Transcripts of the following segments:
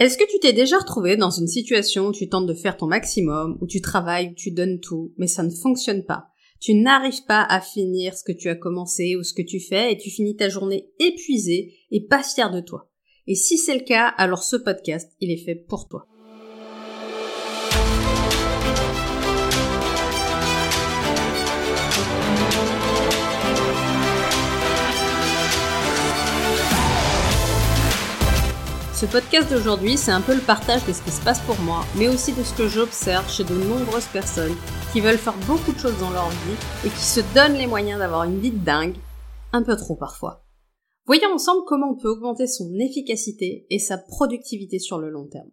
Est-ce que tu t'es déjà retrouvé dans une situation où tu tentes de faire ton maximum, où tu travailles, où tu donnes tout, mais ça ne fonctionne pas? Tu n'arrives pas à finir ce que tu as commencé ou ce que tu fais et tu finis ta journée épuisée et pas fier de toi. Et si c'est le cas, alors ce podcast, il est fait pour toi. Ce podcast d'aujourd'hui, c'est un peu le partage de ce qui se passe pour moi, mais aussi de ce que j'observe chez de nombreuses personnes qui veulent faire beaucoup de choses dans leur vie et qui se donnent les moyens d'avoir une vie de dingue, un peu trop parfois. Voyons ensemble comment on peut augmenter son efficacité et sa productivité sur le long terme.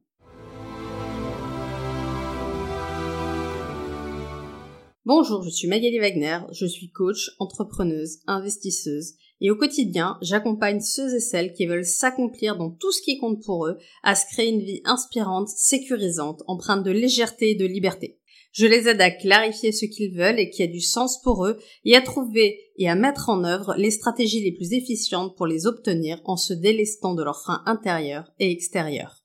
Bonjour, je suis Magali Wagner, je suis coach, entrepreneuse, investisseuse et au quotidien, j'accompagne ceux et celles qui veulent s'accomplir dans tout ce qui compte pour eux à se créer une vie inspirante, sécurisante, empreinte de légèreté et de liberté. Je les aide à clarifier ce qu'ils veulent et qui a du sens pour eux et à trouver et à mettre en œuvre les stratégies les plus efficientes pour les obtenir en se délestant de leurs freins intérieurs et extérieurs.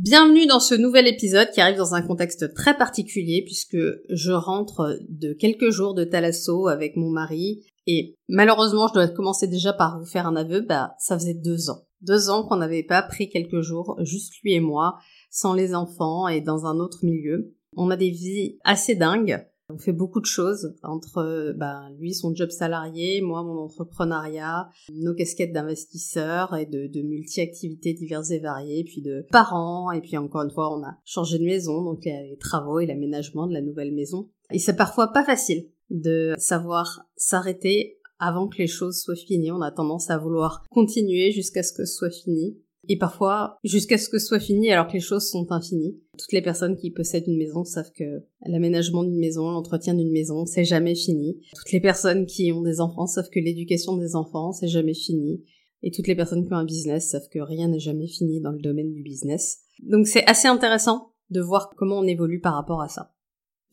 Bienvenue dans ce nouvel épisode qui arrive dans un contexte très particulier puisque je rentre de quelques jours de Talasso avec mon mari et malheureusement je dois commencer déjà par vous faire un aveu, bah ça faisait deux ans. Deux ans qu'on n'avait pas pris quelques jours, juste lui et moi, sans les enfants et dans un autre milieu. On a des vies assez dingues. On fait beaucoup de choses entre bah, lui son job salarié, moi mon entrepreneuriat, nos casquettes d'investisseurs et de, de multi-activités diverses et variées, puis de parents, et puis encore une fois on a changé de maison, donc il y a les travaux et l'aménagement de la nouvelle maison. Et c'est parfois pas facile de savoir s'arrêter avant que les choses soient finies. On a tendance à vouloir continuer jusqu'à ce que ce soit fini et parfois jusqu'à ce que ce soit fini alors que les choses sont infinies. Toutes les personnes qui possèdent une maison savent que l'aménagement d'une maison, l'entretien d'une maison, c'est jamais fini. Toutes les personnes qui ont des enfants savent que l'éducation des enfants, c'est jamais fini. Et toutes les personnes qui ont un business savent que rien n'est jamais fini dans le domaine du business. Donc c'est assez intéressant de voir comment on évolue par rapport à ça.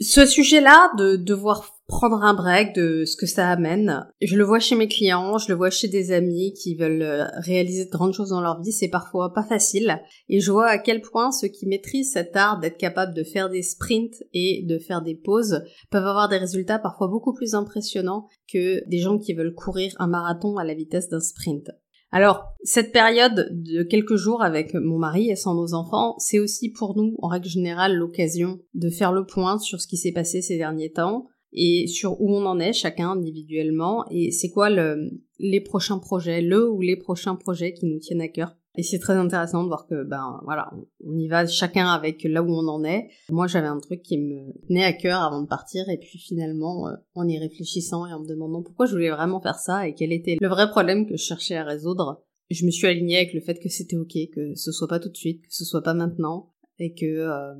Ce sujet-là, de devoir prendre un break, de ce que ça amène, je le vois chez mes clients, je le vois chez des amis qui veulent euh, réaliser de grandes choses dans leur vie, c'est parfois pas facile. Et je vois à quel point ceux qui maîtrisent cet art d'être capable de faire des sprints et de faire des pauses peuvent avoir des résultats parfois beaucoup plus impressionnants que des gens qui veulent courir un marathon à la vitesse d'un sprint. Alors, cette période de quelques jours avec mon mari et sans nos enfants, c'est aussi pour nous, en règle générale, l'occasion de faire le point sur ce qui s'est passé ces derniers temps et sur où on en est chacun individuellement et c'est quoi le, les prochains projets, le ou les prochains projets qui nous tiennent à cœur? Et c'est très intéressant de voir que, ben voilà, on y va chacun avec là où on en est. Moi, j'avais un truc qui me tenait à cœur avant de partir, et puis finalement, euh, en y réfléchissant et en me demandant pourquoi je voulais vraiment faire ça et quel était le vrai problème que je cherchais à résoudre, je me suis alignée avec le fait que c'était ok, que ce soit pas tout de suite, que ce soit pas maintenant, et que euh,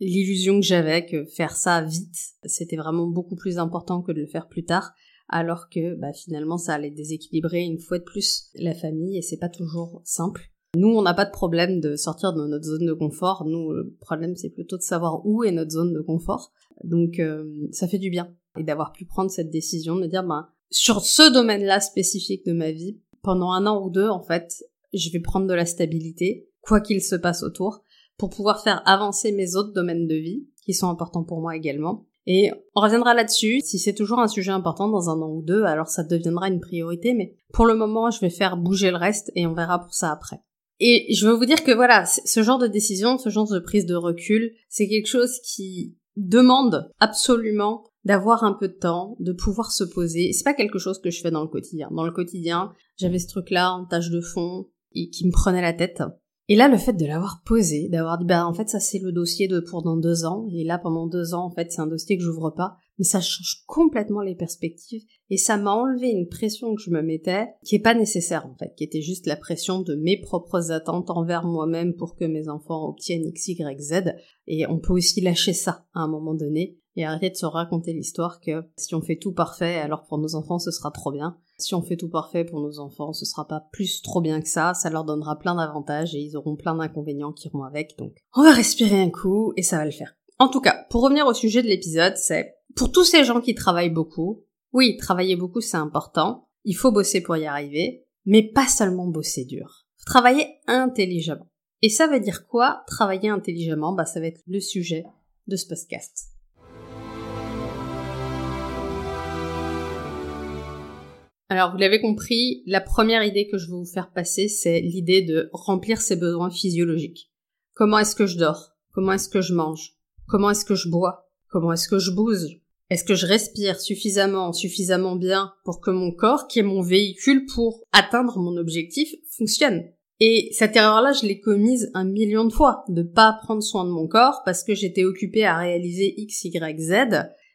l'illusion que j'avais que faire ça vite, c'était vraiment beaucoup plus important que de le faire plus tard alors que bah, finalement ça allait déséquilibrer une fois de plus la famille et c'est pas toujours simple. Nous, on n'a pas de problème de sortir de notre zone de confort. Nous, le problème, c'est plutôt de savoir où est notre zone de confort. Donc, euh, ça fait du bien. Et d'avoir pu prendre cette décision de dire, ben, sur ce domaine-là spécifique de ma vie, pendant un an ou deux, en fait, je vais prendre de la stabilité, quoi qu'il se passe autour, pour pouvoir faire avancer mes autres domaines de vie, qui sont importants pour moi également. Et on reviendra là-dessus. Si c'est toujours un sujet important dans un an ou deux, alors ça deviendra une priorité. Mais pour le moment, je vais faire bouger le reste et on verra pour ça après. Et je veux vous dire que voilà, ce genre de décision, ce genre de prise de recul, c'est quelque chose qui demande absolument d'avoir un peu de temps, de pouvoir se poser. C'est pas quelque chose que je fais dans le quotidien. Dans le quotidien, j'avais ce truc-là en tâche de fond et qui me prenait la tête. Et là, le fait de l'avoir posé, d'avoir dit, bah, en fait, ça c'est le dossier de pour dans deux ans, et là, pendant deux ans, en fait, c'est un dossier que j'ouvre pas, mais ça change complètement les perspectives, et ça m'a enlevé une pression que je me mettais, qui est pas nécessaire, en fait, qui était juste la pression de mes propres attentes envers moi-même pour que mes enfants obtiennent X, Y, Z, et on peut aussi lâcher ça à un moment donné, et arrêter de se raconter l'histoire que si on fait tout parfait, alors pour nos enfants ce sera trop bien. Si on fait tout parfait pour nos enfants, ce sera pas plus trop bien que ça, ça leur donnera plein d'avantages et ils auront plein d'inconvénients qui iront avec, donc on va respirer un coup et ça va le faire. En tout cas, pour revenir au sujet de l'épisode, c'est pour tous ces gens qui travaillent beaucoup, oui, travailler beaucoup c'est important, il faut bosser pour y arriver, mais pas seulement bosser dur. Travailler intelligemment. Et ça veut dire quoi Travailler intelligemment, bah ça va être le sujet de ce podcast. Alors vous l'avez compris, la première idée que je veux vous faire passer, c'est l'idée de remplir ses besoins physiologiques. Comment est-ce que je dors? Comment est-ce que je mange? Comment est-ce que je bois? Comment est-ce que je bouge Est-ce que je respire suffisamment, suffisamment bien pour que mon corps, qui est mon véhicule pour atteindre mon objectif, fonctionne? Et cette erreur-là, je l'ai commise un million de fois, de pas prendre soin de mon corps parce que j'étais occupée à réaliser X, Y, Z.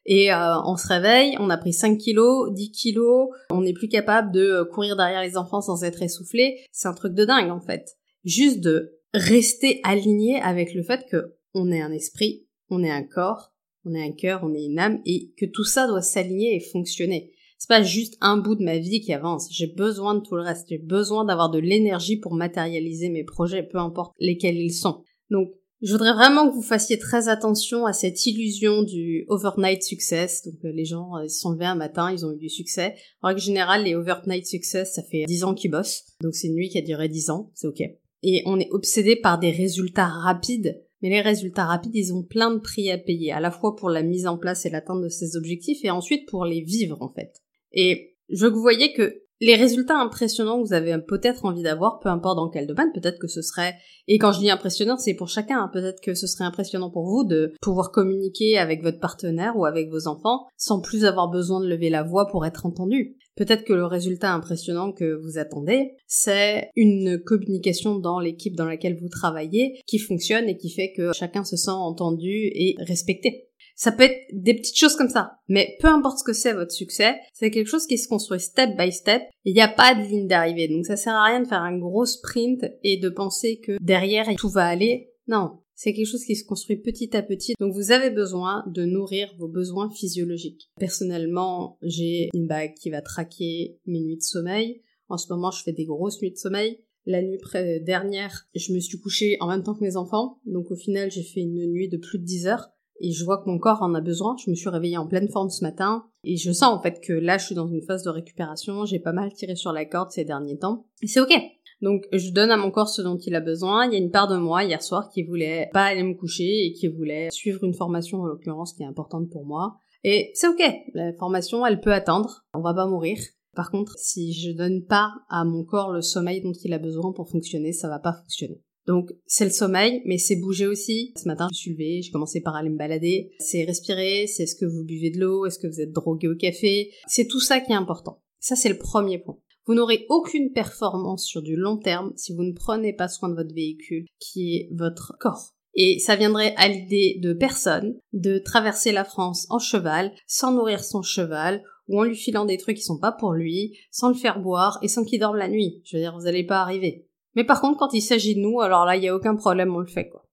Et euh, on se réveille, on a pris 5 kilos, 10 kilos, on n'est plus capable de euh, courir derrière les enfants sans être essoufflé. C'est un truc de dingue en fait. Juste de rester aligné avec le fait que on est un esprit, on est un corps, on est un cœur, on est une âme et que tout ça doit s'aligner et fonctionner. C'est pas juste un bout de ma vie qui avance. J'ai besoin de tout le reste. J'ai besoin d'avoir de l'énergie pour matérialiser mes projets, peu importe lesquels ils sont. Donc, je voudrais vraiment que vous fassiez très attention à cette illusion du overnight success. Donc euh, les gens euh, ils se sont levés un matin, ils ont eu du succès. En règle générale, les overnight success, ça fait 10 ans qu'ils bossent. Donc c'est une nuit qui a duré 10 ans, c'est ok. Et on est obsédé par des résultats rapides. Mais les résultats rapides, ils ont plein de prix à payer, à la fois pour la mise en place et l'atteinte de ces objectifs, et ensuite pour les vivre en fait. Et je veux que vous voyez que les résultats impressionnants que vous avez peut-être envie d'avoir, peu importe dans quel domaine, peut-être que ce serait, et quand je dis impressionnant, c'est pour chacun, hein. peut-être que ce serait impressionnant pour vous de pouvoir communiquer avec votre partenaire ou avec vos enfants sans plus avoir besoin de lever la voix pour être entendu. Peut-être que le résultat impressionnant que vous attendez, c'est une communication dans l'équipe dans laquelle vous travaillez qui fonctionne et qui fait que chacun se sent entendu et respecté. Ça peut être des petites choses comme ça. Mais peu importe ce que c'est votre succès, c'est quelque chose qui se construit step by step. Il n'y a pas de ligne d'arrivée. Donc ça sert à rien de faire un gros sprint et de penser que derrière tout va aller. Non. C'est quelque chose qui se construit petit à petit. Donc vous avez besoin de nourrir vos besoins physiologiques. Personnellement, j'ai une bague qui va traquer mes nuits de sommeil. En ce moment, je fais des grosses nuits de sommeil. La nuit dernière, je me suis couchée en même temps que mes enfants. Donc au final, j'ai fait une nuit de plus de 10 heures et je vois que mon corps en a besoin. Je me suis réveillée en pleine forme ce matin et je sens en fait que là je suis dans une phase de récupération, j'ai pas mal tiré sur la corde ces derniers temps et c'est ok. Donc je donne à mon corps ce dont il a besoin. Il y a une part de moi hier soir qui voulait pas aller me coucher et qui voulait suivre une formation en l'occurrence qui est importante pour moi. Et c'est ok, la formation elle peut attendre, on va pas mourir. Par contre, si je donne pas à mon corps le sommeil dont il a besoin pour fonctionner, ça va pas fonctionner. Donc c'est le sommeil, mais c'est bouger aussi. Ce matin, je suis levée, j'ai commencé par aller me balader. C'est respirer, c'est est-ce que vous buvez de l'eau, est-ce que vous êtes drogué au café. C'est tout ça qui est important. Ça, c'est le premier point. Vous n'aurez aucune performance sur du long terme si vous ne prenez pas soin de votre véhicule, qui est votre corps. Et ça viendrait à l'idée de personne de traverser la France en cheval, sans nourrir son cheval, ou en lui filant des trucs qui sont pas pour lui, sans le faire boire et sans qu'il dorme la nuit. Je veux dire, vous n'allez pas arriver. Mais par contre, quand il s'agit de nous, alors là, il n'y a aucun problème, on le fait, quoi.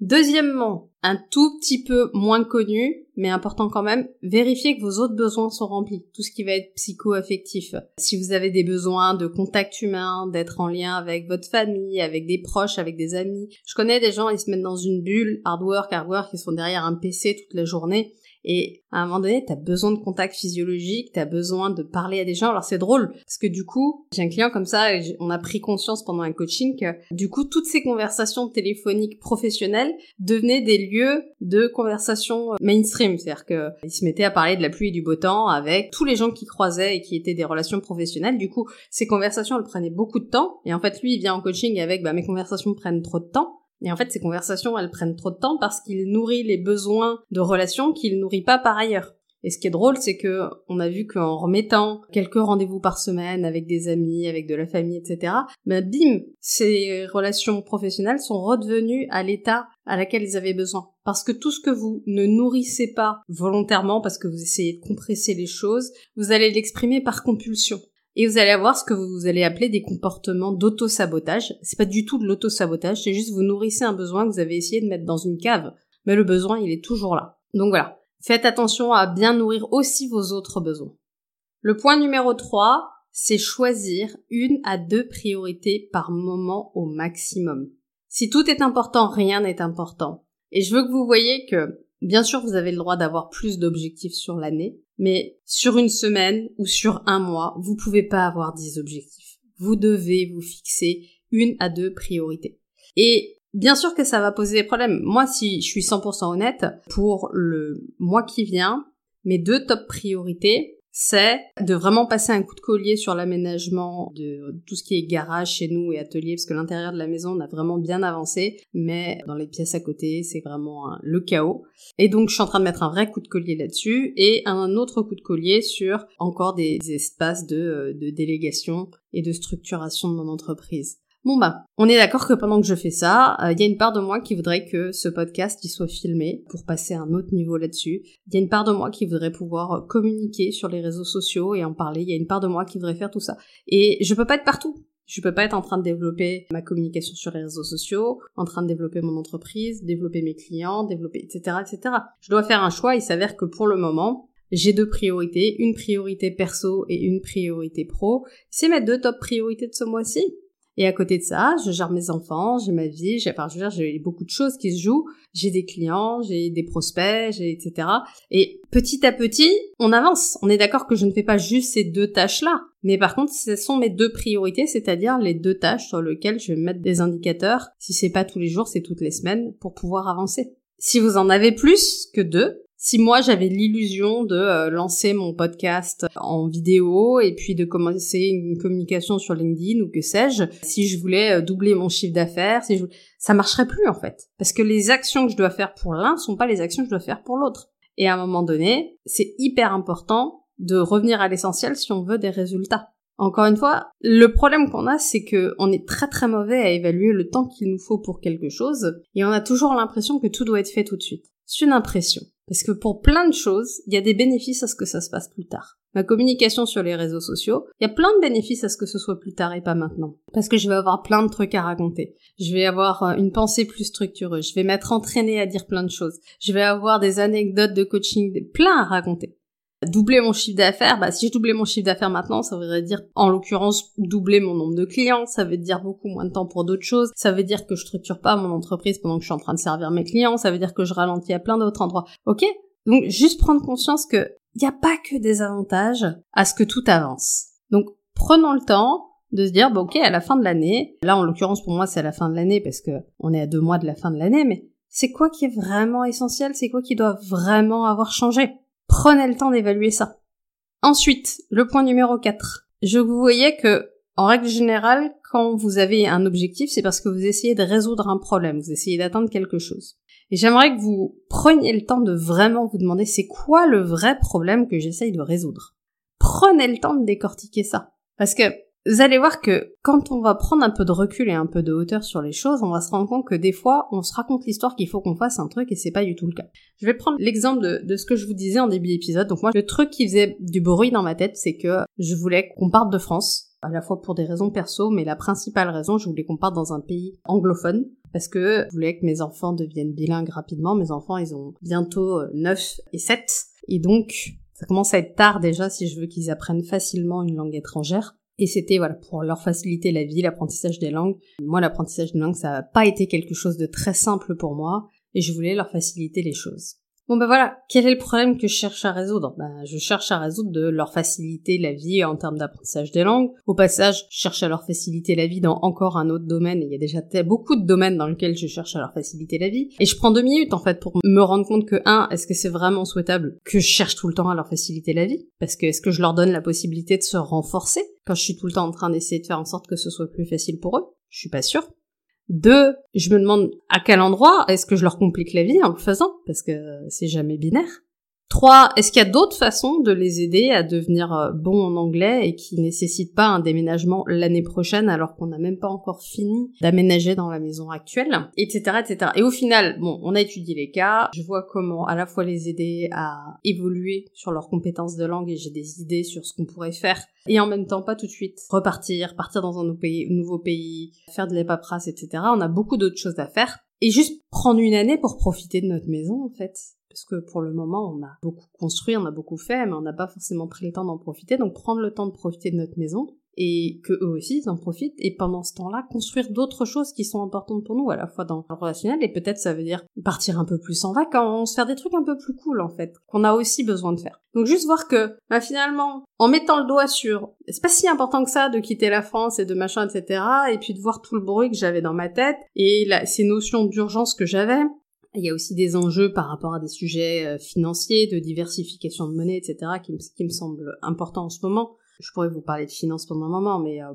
Deuxièmement, un tout petit peu moins connu, mais important quand même, vérifiez que vos autres besoins sont remplis. Tout ce qui va être psycho-affectif. Si vous avez des besoins de contact humain, d'être en lien avec votre famille, avec des proches, avec des amis. Je connais des gens, ils se mettent dans une bulle, hard work, hard work, ils sont derrière un PC toute la journée. Et à un moment donné, t'as besoin de contact physiologique, t'as besoin de parler à des gens. Alors c'est drôle, parce que du coup, j'ai un client comme ça, on a pris conscience pendant un coaching que du coup, toutes ces conversations téléphoniques professionnelles devenaient des lieux de conversation mainstream. C'est-à-dire qu'il se mettait à parler de la pluie et du beau temps avec tous les gens qui croisaient et qui étaient des relations professionnelles. Du coup, ces conversations, elles prenaient beaucoup de temps. Et en fait, lui, il vient en coaching avec, bah, mes conversations prennent trop de temps. Et en fait, ces conversations, elles prennent trop de temps parce qu'il nourrit les besoins de relations qu'il nourrit pas par ailleurs. Et ce qui est drôle, c'est que on a vu qu'en remettant quelques rendez-vous par semaine avec des amis, avec de la famille, etc., ben bim, ces relations professionnelles sont redevenues à l'état à laquelle ils avaient besoin. Parce que tout ce que vous ne nourrissez pas volontairement, parce que vous essayez de compresser les choses, vous allez l'exprimer par compulsion et vous allez avoir ce que vous allez appeler des comportements d'auto-sabotage. C'est pas du tout de l'auto-sabotage, c'est juste vous nourrissez un besoin que vous avez essayé de mettre dans une cave, mais le besoin il est toujours là. Donc voilà, faites attention à bien nourrir aussi vos autres besoins. Le point numéro 3, c'est choisir une à deux priorités par moment au maximum. Si tout est important, rien n'est important. Et je veux que vous voyez que bien sûr, vous avez le droit d'avoir plus d'objectifs sur l'année, mais sur une semaine ou sur un mois, vous pouvez pas avoir 10 objectifs. Vous devez vous fixer une à deux priorités. Et bien sûr que ça va poser des problèmes. Moi, si je suis 100% honnête, pour le mois qui vient, mes deux top priorités, c'est de vraiment passer un coup de collier sur l'aménagement de tout ce qui est garage chez nous et atelier, parce que l'intérieur de la maison, on a vraiment bien avancé, mais dans les pièces à côté, c'est vraiment le chaos. Et donc, je suis en train de mettre un vrai coup de collier là-dessus, et un autre coup de collier sur encore des espaces de, euh, de délégation et de structuration de mon entreprise. Bon bah, on est d'accord que pendant que je fais ça, il euh, y a une part de moi qui voudrait que ce podcast il soit filmé pour passer à un autre niveau là-dessus. Il y a une part de moi qui voudrait pouvoir euh, communiquer sur les réseaux sociaux et en parler. Il y a une part de moi qui voudrait faire tout ça. Et je peux pas être partout. Je peux pas être en train de développer ma communication sur les réseaux sociaux, en train de développer mon entreprise, développer mes clients, développer, etc., etc. Je dois faire un choix. Il s'avère que pour le moment, j'ai deux priorités, une priorité perso et une priorité pro. C'est mes deux top priorités de ce mois-ci. Et à côté de ça, je gère mes enfants, j'ai ma vie, j'ai, enfin, je veux dire, j'ai beaucoup de choses qui se jouent. J'ai des clients, j'ai des prospects, j'ai, etc. Et petit à petit, on avance. On est d'accord que je ne fais pas juste ces deux tâches-là. Mais par contre, ce sont mes deux priorités, c'est-à-dire les deux tâches sur lesquelles je vais mettre des indicateurs. Si c'est pas tous les jours, c'est toutes les semaines pour pouvoir avancer. Si vous en avez plus que deux, si moi j'avais l'illusion de euh, lancer mon podcast en vidéo et puis de commencer une communication sur LinkedIn ou que sais-je, si je voulais euh, doubler mon chiffre d'affaires, ça marcherait plus en fait. Parce que les actions que je dois faire pour l'un sont pas les actions que je dois faire pour l'autre. Et à un moment donné, c'est hyper important de revenir à l'essentiel si on veut des résultats. Encore une fois, le problème qu'on a, c'est que on est très très mauvais à évaluer le temps qu'il nous faut pour quelque chose, et on a toujours l'impression que tout doit être fait tout de suite. C'est une impression. Parce que pour plein de choses, il y a des bénéfices à ce que ça se passe plus tard. Ma communication sur les réseaux sociaux, il y a plein de bénéfices à ce que ce soit plus tard et pas maintenant. Parce que je vais avoir plein de trucs à raconter. Je vais avoir euh, une pensée plus structurée. Je vais m'être entraînée à dire plein de choses. Je vais avoir des anecdotes de coaching, plein à raconter doubler mon chiffre d'affaires, bah si je doublais mon chiffre d'affaires maintenant, ça voudrait dire en l'occurrence doubler mon nombre de clients, ça veut dire beaucoup moins de temps pour d'autres choses, ça veut dire que je structure pas mon entreprise pendant que je suis en train de servir mes clients, ça veut dire que je ralentis à plein d'autres endroits. OK? Donc juste prendre conscience que il n'y a pas que des avantages à ce que tout avance. Donc prenons le temps de se dire, bah, ok, à la fin de l'année, là en l'occurrence pour moi c'est à la fin de l'année parce que on est à deux mois de la fin de l'année, mais c'est quoi qui est vraiment essentiel, c'est quoi qui doit vraiment avoir changé? Prenez le temps d'évaluer ça. Ensuite, le point numéro 4. Je vous voyais que, en règle générale, quand vous avez un objectif, c'est parce que vous essayez de résoudre un problème, vous essayez d'atteindre quelque chose. Et j'aimerais que vous preniez le temps de vraiment vous demander c'est quoi le vrai problème que j'essaye de résoudre? Prenez le temps de décortiquer ça. Parce que vous allez voir que quand on va prendre un peu de recul et un peu de hauteur sur les choses, on va se rendre compte que des fois, on se raconte l'histoire qu'il faut qu'on fasse un truc et c'est pas du tout le cas. Je vais prendre l'exemple de, ce que je vous disais en début d'épisode. Donc moi, le truc qui faisait du bruit dans ma tête, c'est que je voulais qu'on parte de France, à la fois pour des raisons perso, mais la principale raison, je voulais qu'on parte dans un pays anglophone, parce que je voulais que mes enfants deviennent bilingues rapidement. Mes enfants, ils ont bientôt 9 euh, et 7, et donc ça commence à être tard déjà si je veux qu'ils apprennent facilement une langue étrangère. Et c'était voilà pour leur faciliter la vie, l'apprentissage des langues. Moi, l'apprentissage des langues, ça n'a pas été quelque chose de très simple pour moi, et je voulais leur faciliter les choses. Bon ben voilà, quel est le problème que je cherche à résoudre? Ben je cherche à résoudre de leur faciliter la vie en termes d'apprentissage des langues. Au passage, je cherche à leur faciliter la vie dans encore un autre domaine. il y a déjà beaucoup de domaines dans lesquels je cherche à leur faciliter la vie. Et je prends deux minutes en fait pour me rendre compte que un, est-ce que c'est vraiment souhaitable que je cherche tout le temps à leur faciliter la vie? Parce que est-ce que je leur donne la possibilité de se renforcer? Quand je suis tout le temps en train d'essayer de faire en sorte que ce soit plus facile pour eux? Je suis pas sûre. Deux, je me demande à quel endroit est-ce que je leur complique la vie en le faisant, parce que c'est jamais binaire. Trois, est-ce qu'il y a d'autres façons de les aider à devenir euh, bons en anglais et qui nécessitent pas un déménagement l'année prochaine alors qu'on n'a même pas encore fini d'aménager dans la maison actuelle, etc., etc. Et au final, bon, on a étudié les cas, je vois comment à la fois les aider à évoluer sur leurs compétences de langue et j'ai des idées sur ce qu'on pourrait faire et en même temps pas tout de suite repartir, partir dans un nouveau pays, faire de la paperasse, etc. On a beaucoup d'autres choses à faire et juste prendre une année pour profiter de notre maison en fait parce que pour le moment, on a beaucoup construit, on a beaucoup fait, mais on n'a pas forcément pris le temps d'en profiter. Donc prendre le temps de profiter de notre maison et que eux aussi ils en profitent et pendant ce temps-là construire d'autres choses qui sont importantes pour nous à la fois dans le relationnel et peut-être ça veut dire partir un peu plus en vacances, faire des trucs un peu plus cool en fait qu'on a aussi besoin de faire. Donc juste voir que bah, finalement en mettant le doigt sur c'est pas si important que ça de quitter la France et de machin etc et puis de voir tout le bruit que j'avais dans ma tête et ces notions d'urgence que j'avais il y a aussi des enjeux par rapport à des sujets euh, financiers, de diversification de monnaie, etc., qui me, qui me semblent importants en ce moment. Je pourrais vous parler de finances pendant un moment, mais euh,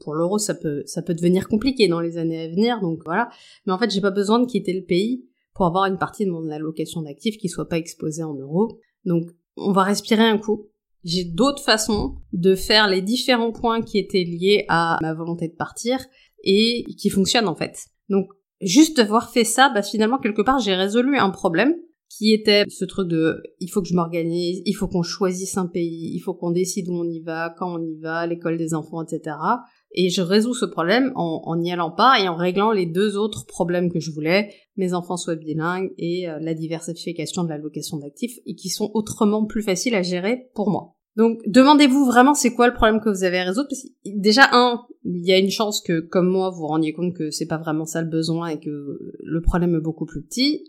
pour l'euro, ça peut, ça peut devenir compliqué dans les années à venir, donc voilà. Mais en fait, j'ai pas besoin de quitter le pays pour avoir une partie de mon allocation d'actifs qui soit pas exposée en euros. Donc, on va respirer un coup. J'ai d'autres façons de faire les différents points qui étaient liés à ma volonté de partir et qui fonctionnent en fait. Donc, juste d'avoir fait ça, bah finalement quelque part j'ai résolu un problème qui était ce truc de il faut que je m'organise, il faut qu'on choisisse un pays, il faut qu'on décide où on y va, quand on y va, l'école des enfants, etc. Et je résous ce problème en n'y allant pas et en réglant les deux autres problèmes que je voulais, mes enfants soient bilingues et euh, la diversification de la location d'actifs, et qui sont autrement plus faciles à gérer pour moi. Donc demandez-vous vraiment c'est quoi le problème que vous avez à résoudre parce que déjà un il y a une chance que comme moi vous vous rendiez compte que c'est pas vraiment ça le besoin et que le problème est beaucoup plus petit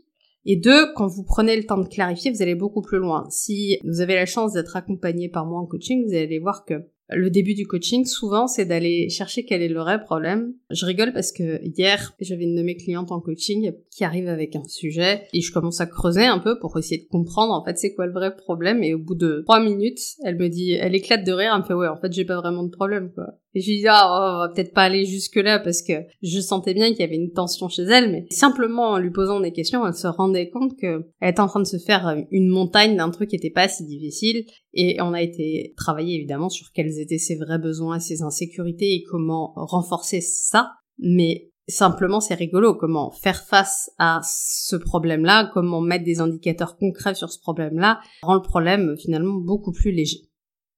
et deux, quand vous prenez le temps de clarifier, vous allez beaucoup plus loin. Si vous avez la chance d'être accompagné par moi en coaching, vous allez voir que le début du coaching, souvent, c'est d'aller chercher quel est le vrai problème. Je rigole parce que hier, j'avais une de mes clientes en coaching qui arrive avec un sujet et je commence à creuser un peu pour essayer de comprendre en fait c'est quoi le vrai problème et au bout de trois minutes, elle me dit, elle éclate de rire, elle me fait ouais, en fait j'ai pas vraiment de problème quoi. Et je lui dis, ah, on va peut-être pas aller jusque là parce que je sentais bien qu'il y avait une tension chez elle, mais simplement en lui posant des questions, elle se rendait compte qu'elle était en train de se faire une montagne d'un truc qui était pas si difficile. Et on a été travailler évidemment sur étaient ses vrais besoins, ses insécurités et comment renforcer ça. Mais simplement c'est rigolo comment faire face à ce problème-là, comment mettre des indicateurs concrets sur ce problème-là rend le problème finalement beaucoup plus léger.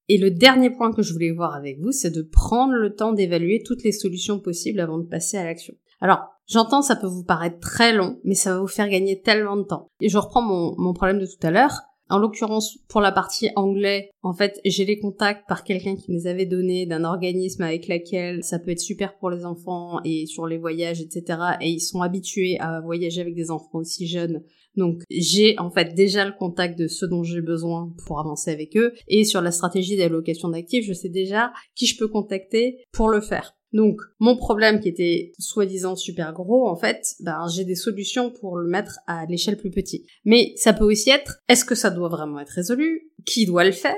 Et le dernier point que je voulais voir avec vous, c'est de prendre le temps d'évaluer toutes les solutions possibles avant de passer à l'action. Alors, j'entends, ça peut vous paraître très long, mais ça va vous faire gagner tellement de temps. Et je reprends mon problème de tout à l'heure. En l'occurrence, pour la partie anglais, en fait, j'ai les contacts par quelqu'un qui me les avait donnés d'un organisme avec lequel ça peut être super pour les enfants et sur les voyages, etc. Et ils sont habitués à voyager avec des enfants aussi jeunes. Donc, j'ai en fait déjà le contact de ceux dont j'ai besoin pour avancer avec eux. Et sur la stratégie d'allocation d'actifs, je sais déjà qui je peux contacter pour le faire. Donc, mon problème qui était soi-disant super gros, en fait, ben, j'ai des solutions pour le mettre à l'échelle plus petite. Mais ça peut aussi être, est-ce que ça doit vraiment être résolu? Qui doit le faire?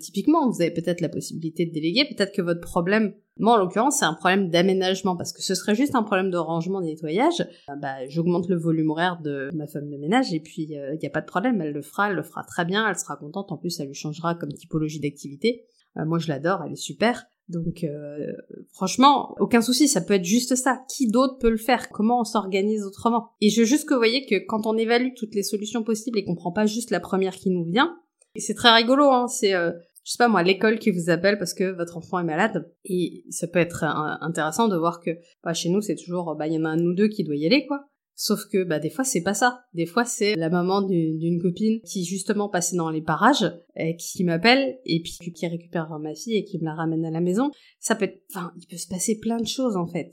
Typiquement, vous avez peut-être la possibilité de déléguer, peut-être que votre problème, moi en l'occurrence, c'est un problème d'aménagement, parce que ce serait juste un problème de rangement, de nettoyage. Euh, bah, j'augmente le volume horaire de ma femme de ménage, et puis il euh, n'y a pas de problème, elle le fera, elle le fera très bien, elle sera contente, en plus ça lui changera comme typologie d'activité. Euh, moi je l'adore, elle est super. Donc euh, franchement, aucun souci, ça peut être juste ça. Qui d'autre peut le faire? Comment on s'organise autrement? Et je veux juste que vous voyez que quand on évalue toutes les solutions possibles et qu'on prend pas juste la première qui nous vient, et c'est très rigolo, hein, c'est euh, je sais pas moi, l'école qui vous appelle parce que votre enfant est malade. Et ça peut être intéressant de voir que bah, chez nous, c'est toujours, bah, il y en a un ou deux qui doit y aller, quoi. Sauf que bah des fois c'est pas ça. Des fois c'est la maman d'une copine qui justement passait dans les parages, et qui m'appelle et puis qui récupère ma fille et qui me la ramène à la maison. Ça peut, être... enfin, il peut se passer plein de choses en fait.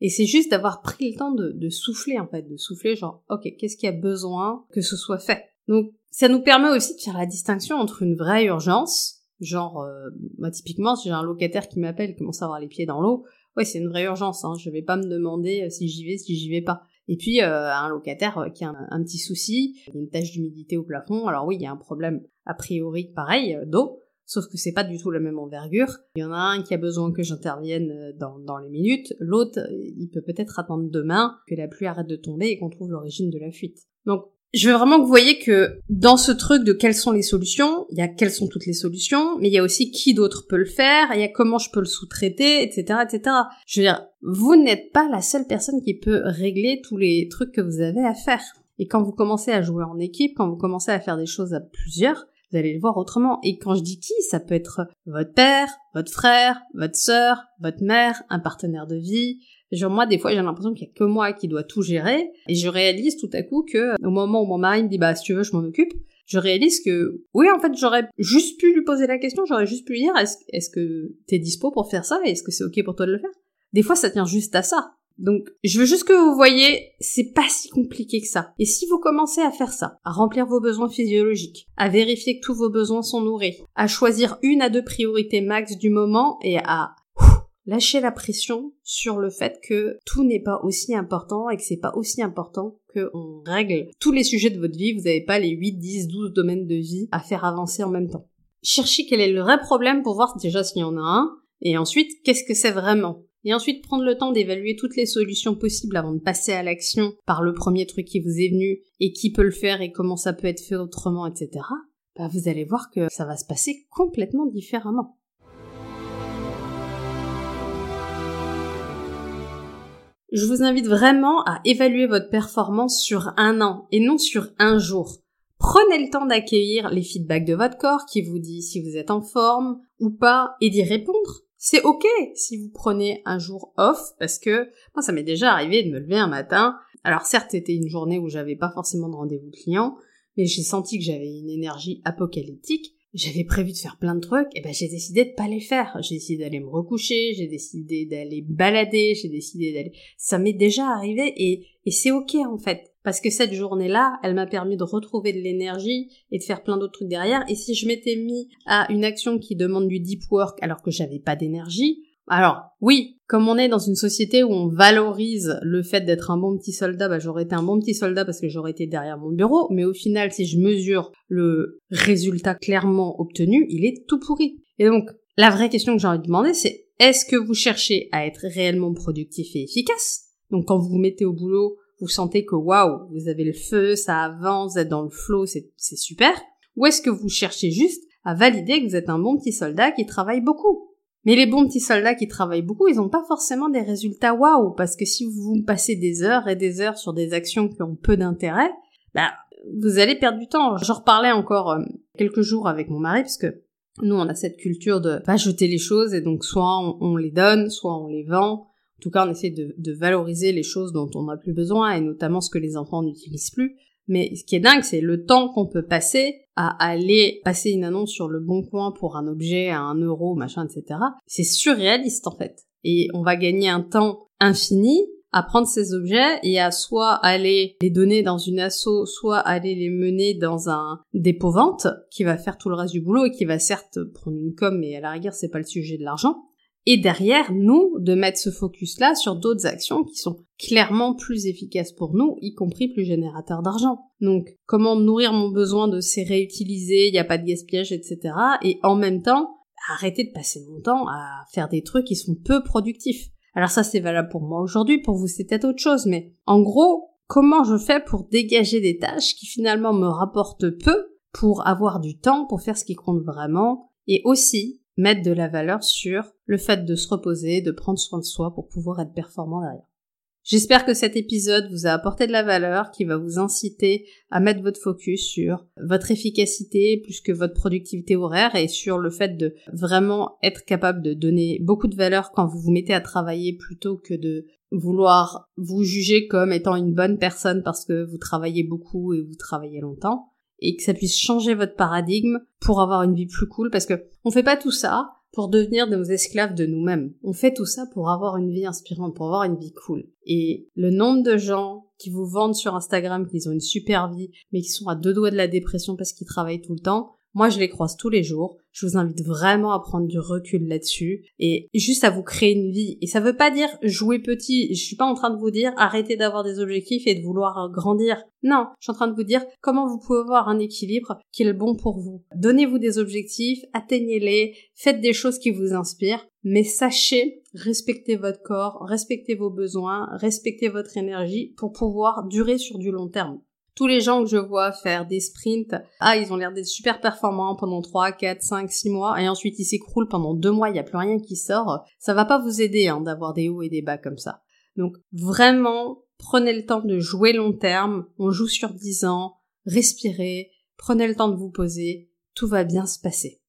Et c'est juste d'avoir pris le temps de, de, souffler en fait, de souffler genre ok qu'est-ce qu'il y a besoin que ce soit fait? Donc ça nous permet aussi de faire la distinction entre une vraie urgence, genre euh, moi typiquement si j'ai un locataire qui m'appelle qui commence à avoir les pieds dans l'eau, ouais c'est une vraie urgence. Hein, je vais pas me demander euh, si j'y vais, si j'y vais pas. Et puis euh, un locataire euh, qui a un, petit souci, il y a une tache d'humidité au plafond. Alors oui, il y a un problème a priori pareil euh, d'eau, sauf que c'est pas du tout la même envergure. Il y en a un qui a besoin que j'intervienne dans, dans les minutes, l'autre il peut peut-être attendre demain que la pluie arrête de tomber et qu'on trouve l'origine de la fuite. Donc je veux vraiment que vous voyez que dans ce truc de quelles sont les solutions, il y a quelles sont toutes les solutions, mais il y a aussi qui d'autre peut le faire, il y a comment je peux le sous-traiter, etc., etc. Je veux dire, vous n'êtes pas la seule personne qui peut régler tous les trucs que vous avez à faire. Et quand vous commencez à jouer en équipe, quand vous commencez à faire des choses à plusieurs, vous allez le voir autrement. Et quand je dis qui, ça peut être votre père, votre frère, votre sœur, votre mère, un partenaire de vie. Genre moi, des fois, j'ai l'impression qu'il y a que moi qui dois tout gérer, et je réalise tout à coup que au moment où mon mari me dit bah si tu veux, je m'en occupe, je réalise que oui, en fait, j'aurais juste pu lui poser la question, j'aurais juste pu lui dire est-ce est que t'es dispo pour faire ça, est-ce que c'est ok pour toi de le faire? Des fois, ça tient juste à ça. Donc, je veux juste que vous voyez, c'est pas si compliqué que ça. Et si vous commencez à faire ça, à remplir vos besoins physiologiques, à vérifier que tous vos besoins sont nourris, à choisir une à deux priorités max du moment et à lâcher la pression sur le fait que tout n'est pas aussi important et que c'est pas aussi important qu'on règle tous les sujets de votre vie. Vous n'avez pas les 8, 10, 12 domaines de vie à faire avancer en même temps. Cherchez quel est le vrai problème pour voir déjà s'il y en a un. Et ensuite, qu'est-ce que c'est vraiment? Et ensuite prendre le temps d'évaluer toutes les solutions possibles avant de passer à l'action par le premier truc qui vous est venu et qui peut le faire et comment ça peut être fait autrement, etc., bah vous allez voir que ça va se passer complètement différemment. Je vous invite vraiment à évaluer votre performance sur un an et non sur un jour. Prenez le temps d'accueillir les feedbacks de votre corps qui vous dit si vous êtes en forme ou pas et d'y répondre. C'est ok si vous prenez un jour off parce que moi ça m'est déjà arrivé de me lever un matin. Alors certes c'était une journée où j'avais pas forcément de rendez-vous client, mais j'ai senti que j'avais une énergie apocalyptique. J'avais prévu de faire plein de trucs, et ben j'ai décidé de pas les faire. J'ai décidé d'aller me recoucher, j'ai décidé d'aller balader, j'ai décidé d'aller. Ça m'est déjà arrivé et, et c'est ok en fait. Parce que cette journée-là, elle m'a permis de retrouver de l'énergie et de faire plein d'autres trucs derrière. Et si je m'étais mis à une action qui demande du deep work alors que j'avais pas d'énergie, alors oui, comme on est dans une société où on valorise le fait d'être un bon petit soldat, bah, j'aurais été un bon petit soldat parce que j'aurais été derrière mon bureau, mais au final, si je mesure le résultat clairement obtenu, il est tout pourri. Et donc, la vraie question que j'ai envie de demander, c'est est-ce que vous cherchez à être réellement productif et efficace? Donc quand vous vous mettez au boulot, vous sentez que waouh, vous avez le feu, ça avance, vous êtes dans le flow, c'est super. Ou est-ce que vous cherchez juste à valider que vous êtes un bon petit soldat qui travaille beaucoup? Mais les bons petits soldats qui travaillent beaucoup, ils n'ont pas forcément des résultats waouh, parce que si vous passez des heures et des heures sur des actions qui ont peu d'intérêt, bah, vous allez perdre du temps. J'en reparlais encore euh, quelques jours avec mon mari, parce que nous, on a cette culture de pas jeter les choses, et donc soit on les donne, soit on les vend, en tout cas, on essaie de, valoriser les choses dont on n'a plus besoin, et notamment ce que les enfants n'utilisent plus. Mais ce qui est dingue, c'est le temps qu'on peut passer à aller passer une annonce sur le bon coin pour un objet à un euro, machin, etc. C'est surréaliste, en fait. Et on va gagner un temps infini à prendre ces objets et à soit aller les donner dans une asso, soit aller les mener dans un dépôt-vente qui va faire tout le reste du boulot et qui va certes prendre une com, mais à la rigueur, c'est pas le sujet de l'argent et derrière nous de mettre ce focus là sur d'autres actions qui sont clairement plus efficaces pour nous, y compris plus générateurs d'argent. Donc comment nourrir mon besoin de ces réutiliser, il n'y a pas de gaspillage, etc. Et en même temps, arrêter de passer mon temps à faire des trucs qui sont peu productifs. Alors ça c'est valable pour moi aujourd'hui, pour vous c'est peut-être autre chose, mais en gros, comment je fais pour dégager des tâches qui finalement me rapportent peu pour avoir du temps pour faire ce qui compte vraiment et aussi mettre de la valeur sur le fait de se reposer, de prendre soin de soi pour pouvoir être performant derrière. J'espère que cet épisode vous a apporté de la valeur, qui va vous inciter à mettre votre focus sur votre efficacité plus que votre productivité horaire et sur le fait de vraiment être capable de donner beaucoup de valeur quand vous vous mettez à travailler plutôt que de vouloir vous juger comme étant une bonne personne parce que vous travaillez beaucoup et vous travaillez longtemps et que ça puisse changer votre paradigme pour avoir une vie plus cool parce que on fait pas tout ça pour devenir des esclaves de nous-mêmes. On fait tout ça pour avoir une vie inspirante, pour avoir une vie cool. Et le nombre de gens qui vous vendent sur Instagram qu'ils ont une super vie, mais qui sont à deux doigts de la dépression parce qu'ils travaillent tout le temps, moi, je les croise tous les jours. Je vous invite vraiment à prendre du recul là-dessus et juste à vous créer une vie. Et ça veut pas dire jouer petit. Je suis pas en train de vous dire arrêtez d'avoir des objectifs et de vouloir grandir. Non, je suis en train de vous dire comment vous pouvez avoir un équilibre qui est bon pour vous. Donnez-vous des objectifs, atteignez-les, faites des choses qui vous inspirent, mais sachez respecter votre corps, respecter vos besoins, respecter votre énergie pour pouvoir durer sur du long terme tous les gens que je vois faire des sprints, ah, ils ont l'air d'être super performants pendant 3, 4, 5, 6 mois, et ensuite ils s'écroulent pendant 2 mois, il n'y a plus rien qui sort. Ça va pas vous aider hein, d'avoir des hauts et des bas comme ça. Donc vraiment, prenez le temps de jouer long terme, on joue sur 10 ans, respirez, prenez le temps de vous poser. tout va bien se passer.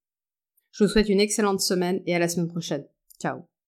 Je vous souhaite une excellente semaine et à la semaine prochaine. Ciao